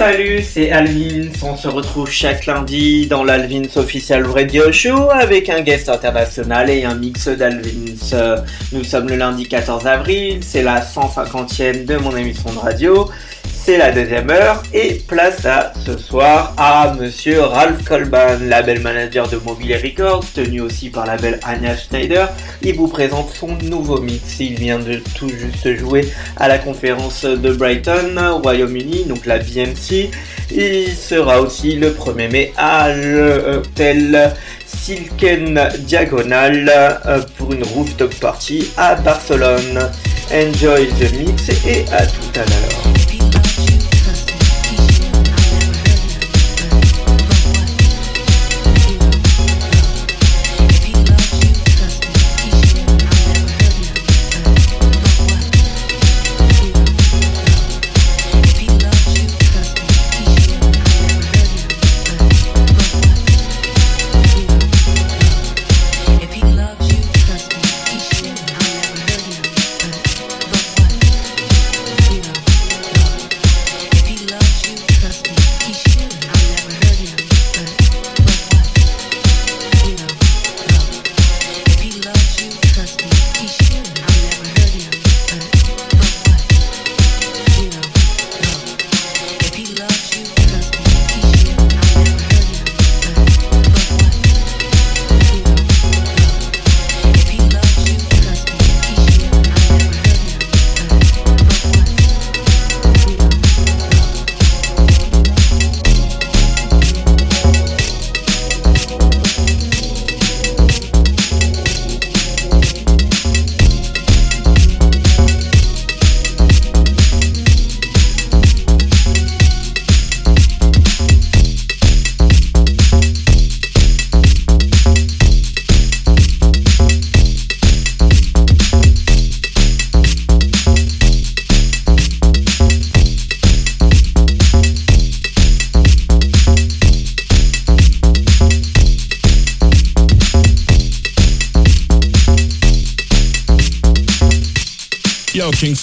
Salut, c'est Alvins. On se retrouve chaque lundi dans l'Alvins Official Radio Show avec un guest international et un mix d'Alvins. Nous sommes le lundi 14 avril, c'est la 150e de mon émission de radio c'est la deuxième heure et place à ce soir à monsieur Ralph Colban, label manager de Mobile Records, tenu aussi par la belle Anya Schneider. Il vous présente son nouveau mix. Il vient de tout juste jouer à la conférence de Brighton, Royaume-Uni, donc la BMC. Il sera aussi le 1er mai à l'hôtel Silken Diagonal euh, pour une rooftop party à Barcelone. Enjoy the mix et à tout à l'heure.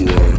Floor.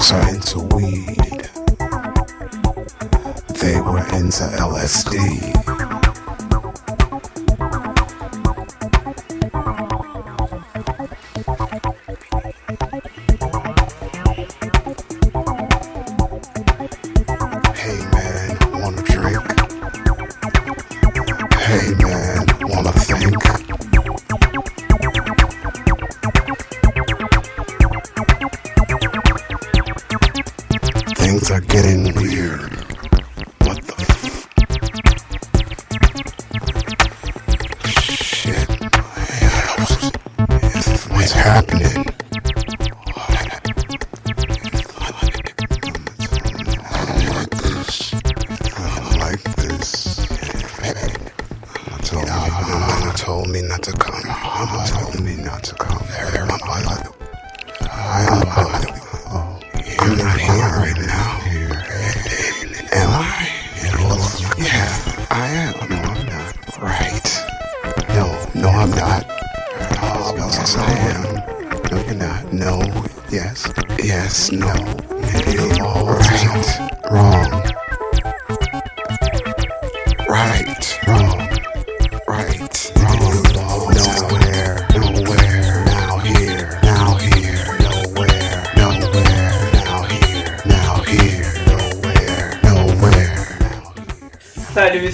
Giants of weed. They were into LSD.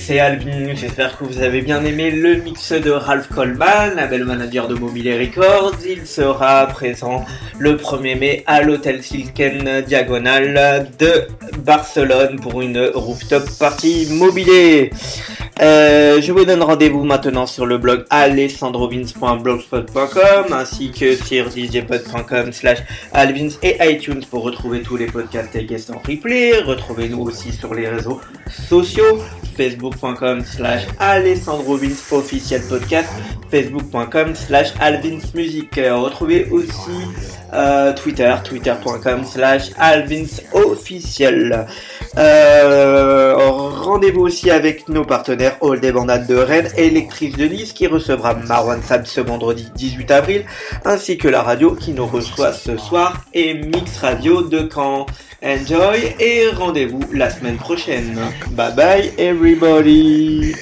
C'est Alvin, j'espère que vous avez bien aimé le mix de Ralph Coleman, label manager de Mobile Records. Il sera présent le 1er mai à l'hôtel Silken Diagonal de Barcelone pour une rooftop party mobilée. Euh, je vous donne rendez-vous maintenant sur le blog alessandrovins.blogspot.com ainsi que sur djpod.com slash alvins et iTunes pour retrouver tous les podcasts et guests en replay. Retrouvez-nous aussi sur les réseaux sociaux facebook.com slash alessandrovins officiel podcast facebook.com slash alvinsmusic retrouvez aussi euh, Twitter twitter.com slash alvins officiel euh, rendez-vous aussi avec nos partenaires All des Bandades de Rennes et Lectrice de Nice qui recevra Marwan Sab ce vendredi 18 avril ainsi que la radio qui nous reçoit ce soir et Mix Radio de Caen Enjoy et rendez-vous la semaine prochaine. Bye bye everybody.